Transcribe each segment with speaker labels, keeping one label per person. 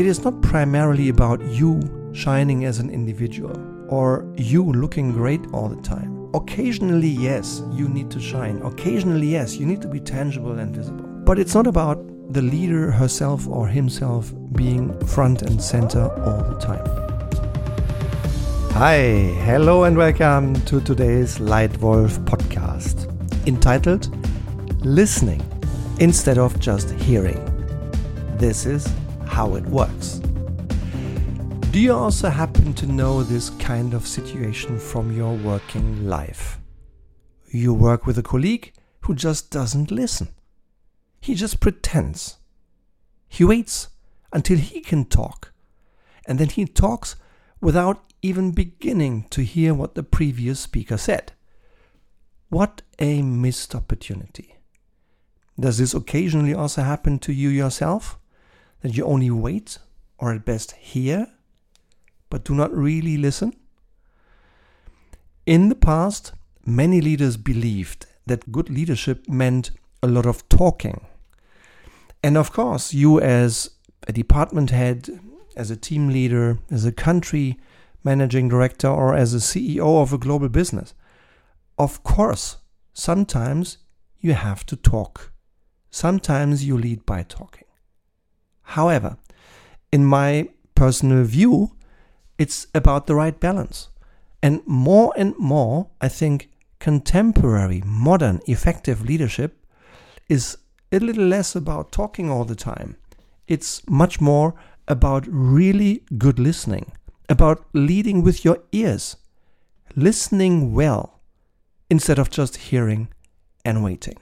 Speaker 1: it is not primarily about you shining as an individual or you looking great all the time. Occasionally, yes, you need to shine. Occasionally, yes, you need to be tangible and visible. But it's not about the leader herself or himself being front and center all the time. Hi, hello, and welcome to today's Leitwolf podcast entitled Listening instead of just hearing. This is how it works. Do you also happen to know this kind of situation from your working life? You work with a colleague who just doesn't listen. He just pretends. He waits until he can talk, and then he talks without even beginning to hear what the previous speaker said. What a missed opportunity. Does this occasionally also happen to you yourself? That you only wait, or at best hear, but do not really listen? In the past, many leaders believed that good leadership meant a lot of talking. And of course, you as a department head, as a team leader, as a country managing director, or as a CEO of a global business, of course, sometimes you have to talk. Sometimes you lead by talking. However, in my personal view, it's about the right balance. And more and more, I think contemporary, modern, effective leadership is a little less about talking all the time. It's much more about really good listening, about leading with your ears, listening well, instead of just hearing and waiting.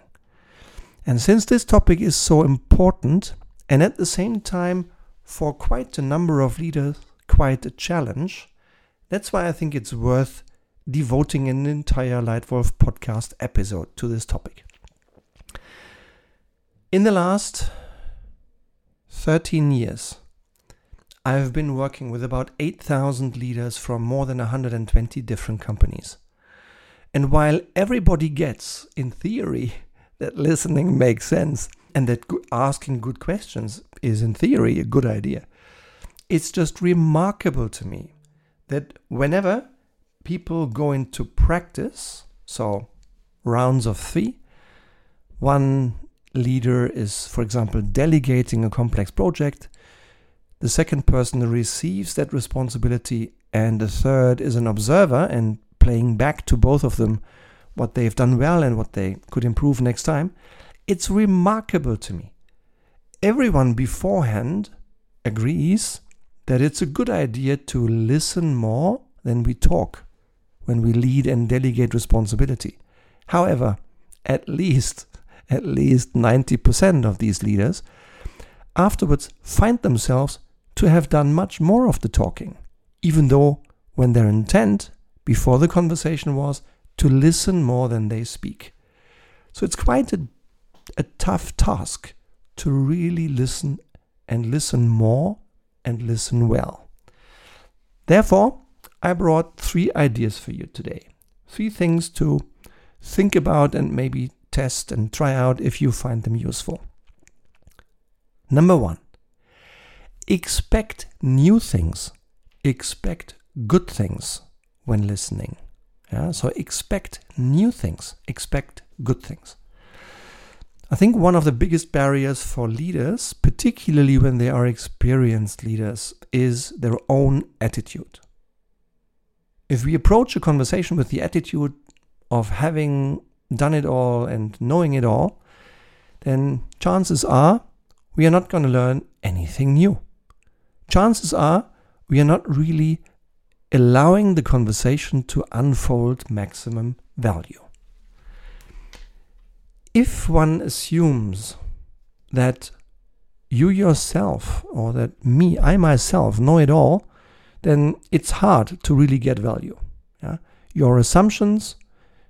Speaker 1: And since this topic is so important, and at the same time, for quite a number of leaders, quite a challenge, that's why I think it's worth devoting an entire Leitwolf podcast episode to this topic. In the last 13 years, I've been working with about 8,000 leaders from more than 120 different companies. And while everybody gets, in theory, that listening makes sense and that asking good questions is, in theory, a good idea, it's just remarkable to me that whenever people go into practice, so rounds of three, one leader is, for example, delegating a complex project, the second person receives that responsibility, and the third is an observer and playing back to both of them what they've done well and what they could improve next time. It's remarkable to me. Everyone beforehand agrees that it's a good idea to listen more than we talk when we lead and delegate responsibility. However, at least at least 90% of these leaders afterwards find themselves to have done much more of the talking, even though when their intent before the conversation was to listen more than they speak. So it's quite a, a tough task to really listen and listen more and listen well. Therefore, I brought three ideas for you today. Three things to think about and maybe test and try out if you find them useful. Number one, expect new things, expect good things when listening. Yeah, so expect new things, expect good things. I think one of the biggest barriers for leaders, particularly when they are experienced leaders, is their own attitude. If we approach a conversation with the attitude of having done it all and knowing it all, then chances are we are not going to learn anything new. Chances are we are not really allowing the conversation to unfold maximum value. If one assumes that you yourself or that me, I myself, know it all, then it's hard to really get value. Yeah? Your assumptions,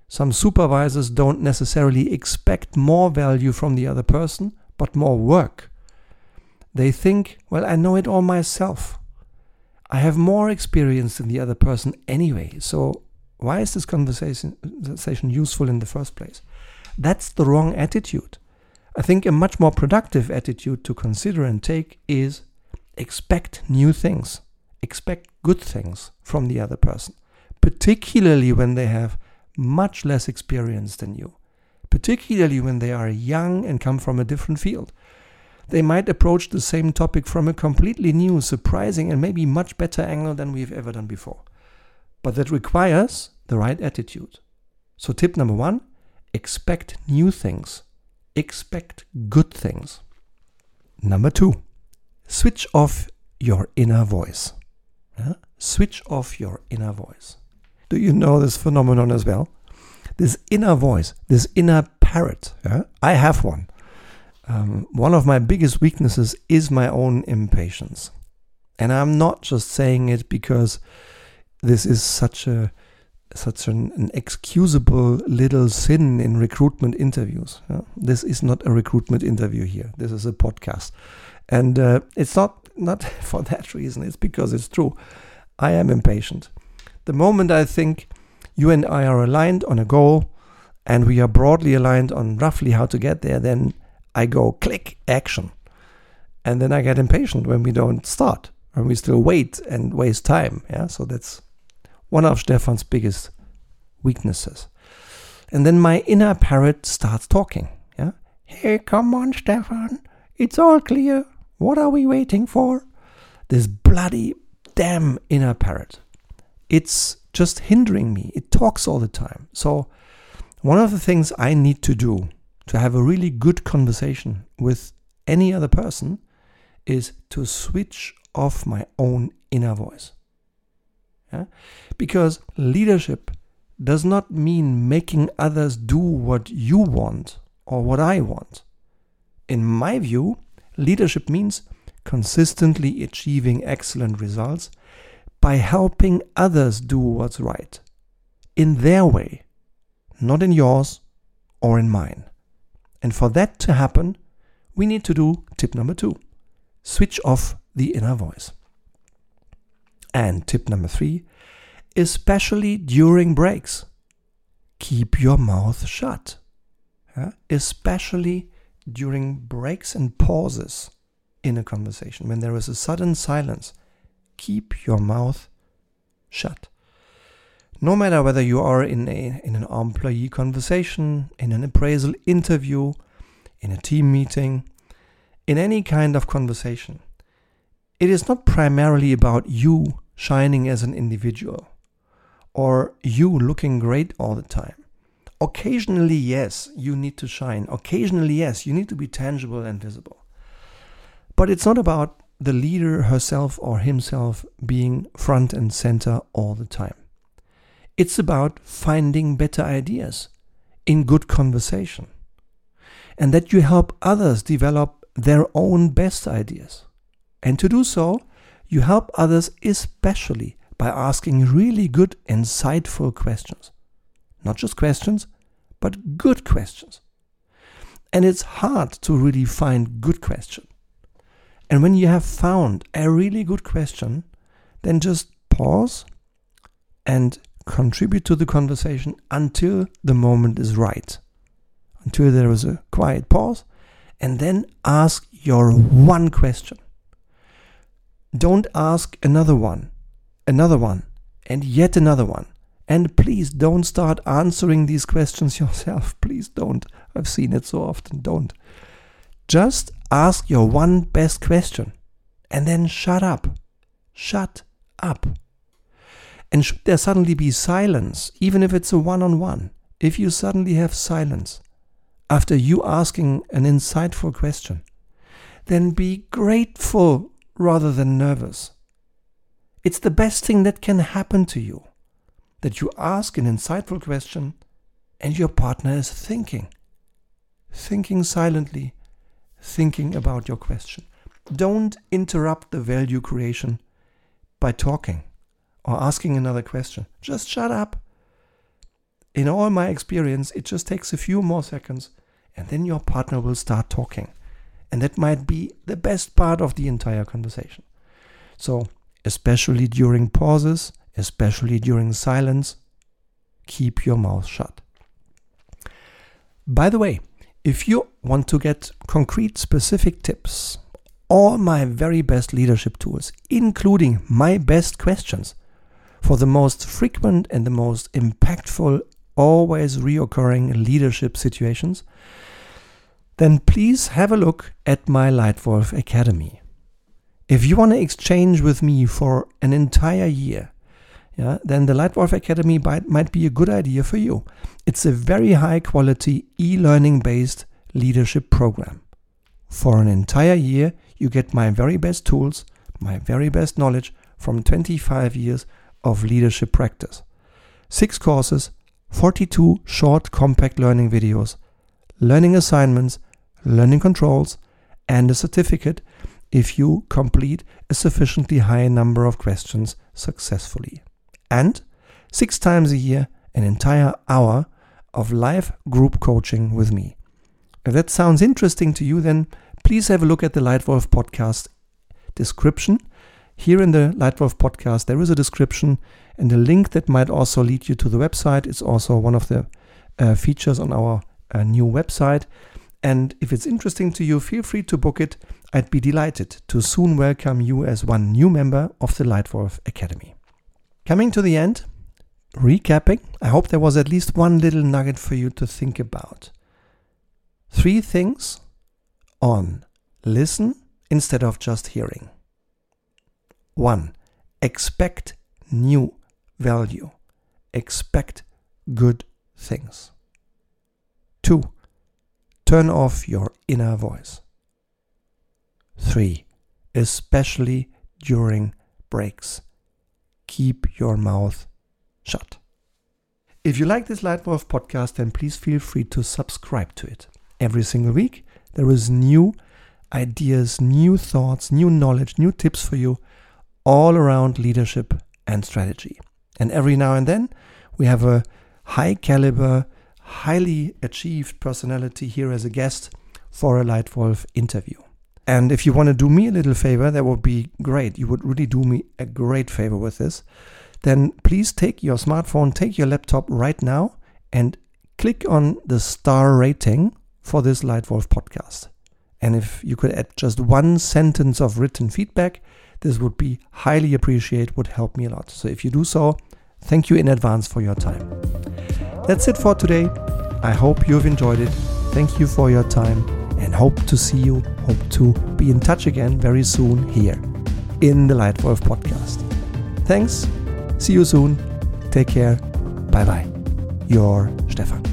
Speaker 1: some supervisors don't necessarily expect more value from the other person, but more work. They think, well, I know it all myself. I have more experience than the other person anyway, so why is this conversation, conversation useful in the first place? That's the wrong attitude. I think a much more productive attitude to consider and take is expect new things, expect good things from the other person, particularly when they have much less experience than you, particularly when they are young and come from a different field. They might approach the same topic from a completely new, surprising, and maybe much better angle than we've ever done before. But that requires the right attitude. So, tip number one expect new things, expect good things. Number two, switch off your inner voice. Switch off your inner voice. Do you know this phenomenon as well? This inner voice, this inner parrot. I have one. Um, one of my biggest weaknesses is my own impatience. And I'm not just saying it because this is such a such an, an excusable little sin in recruitment interviews. Yeah? This is not a recruitment interview here. This is a podcast, and uh, it's not not for that reason. It's because it's true. I am impatient. The moment I think you and I are aligned on a goal, and we are broadly aligned on roughly how to get there, then I go click action, and then I get impatient when we don't start and we still wait and waste time. Yeah, so that's one of Stefan's biggest weaknesses. And then my inner parrot starts talking. Yeah. Hey, come on, Stefan. It's all clear. What are we waiting for? This bloody damn inner parrot. It's just hindering me. It talks all the time. So, one of the things I need to do to have a really good conversation with any other person is to switch off my own inner voice. Yeah? Because leadership does not mean making others do what you want or what I want. In my view, leadership means consistently achieving excellent results by helping others do what's right in their way, not in yours or in mine. And for that to happen, we need to do tip number two switch off the inner voice. And tip number three, especially during breaks, keep your mouth shut. Yeah? Especially during breaks and pauses in a conversation. When there is a sudden silence, keep your mouth shut. No matter whether you are in, a, in an employee conversation, in an appraisal interview, in a team meeting, in any kind of conversation, it is not primarily about you shining as an individual or you looking great all the time. Occasionally, yes, you need to shine. Occasionally, yes, you need to be tangible and visible. But it's not about the leader herself or himself being front and center all the time. It's about finding better ideas in good conversation. And that you help others develop their own best ideas. And to do so, you help others especially by asking really good, insightful questions. Not just questions, but good questions. And it's hard to really find good question. And when you have found a really good question, then just pause and contribute to the conversation until the moment is right. Until there is a quiet pause, and then ask your one question. Don't ask another one another one, and yet another one. And please don't start answering these questions yourself. Please don't. I've seen it so often. Don't. Just ask your one best question and then shut up. Shut up. And should there suddenly be silence, even if it's a one on one, if you suddenly have silence after you asking an insightful question, then be grateful rather than nervous. It's the best thing that can happen to you that you ask an insightful question and your partner is thinking. Thinking silently, thinking about your question. Don't interrupt the value creation by talking or asking another question. Just shut up. In all my experience, it just takes a few more seconds and then your partner will start talking. And that might be the best part of the entire conversation. So especially during pauses, especially during silence, keep your mouth shut. By the way, if you want to get concrete specific tips all my very best leadership tools, including my best questions for the most frequent and the most impactful, always reoccurring leadership situations, then please have a look at my Leitwolf Academy. If you want to exchange with me for an entire year, yeah, then the Leitwolf Academy might be a good idea for you. It's a very high quality e learning based leadership program. For an entire year, you get my very best tools, my very best knowledge from 25 years of leadership practice. Six courses, 42 short, compact learning videos, learning assignments, learning controls, and a certificate if you complete a sufficiently high number of questions successfully. And six times a year, an entire hour of live group coaching with me. If that sounds interesting to you, then please have a look at the Leitwolf podcast description. Here in the Leitwolf podcast, there is a description and a link that might also lead you to the website. It's also one of the uh, features on our uh, new website. And if it's interesting to you, feel free to book it. I'd be delighted to soon welcome you as one new member of the Leitwolf Academy. Coming to the end, recapping, I hope there was at least one little nugget for you to think about. Three things on listen instead of just hearing. 1. Expect new value. Expect good things. 2. Turn off your inner voice. 3. Especially during breaks. Keep your mouth shut. If you like this Leitwolf podcast, then please feel free to subscribe to it. Every single week, there is new ideas, new thoughts, new knowledge, new tips for you all around leadership and strategy. And every now and then, we have a high caliber, highly achieved personality here as a guest for a Leitwolf interview. And if you want to do me a little favor, that would be great. You would really do me a great favor with this. Then please take your smartphone, take your laptop right now, and click on the star rating for this Leitwolf podcast. And if you could add just one sentence of written feedback, this would be highly appreciated, would help me a lot. So if you do so, thank you in advance for your time. That's it for today. I hope you've enjoyed it. Thank you for your time and hope to see you, hope to be in touch again very soon here in the Leitwolf podcast. Thanks. See you soon. Take care. Bye bye. Your Stefan.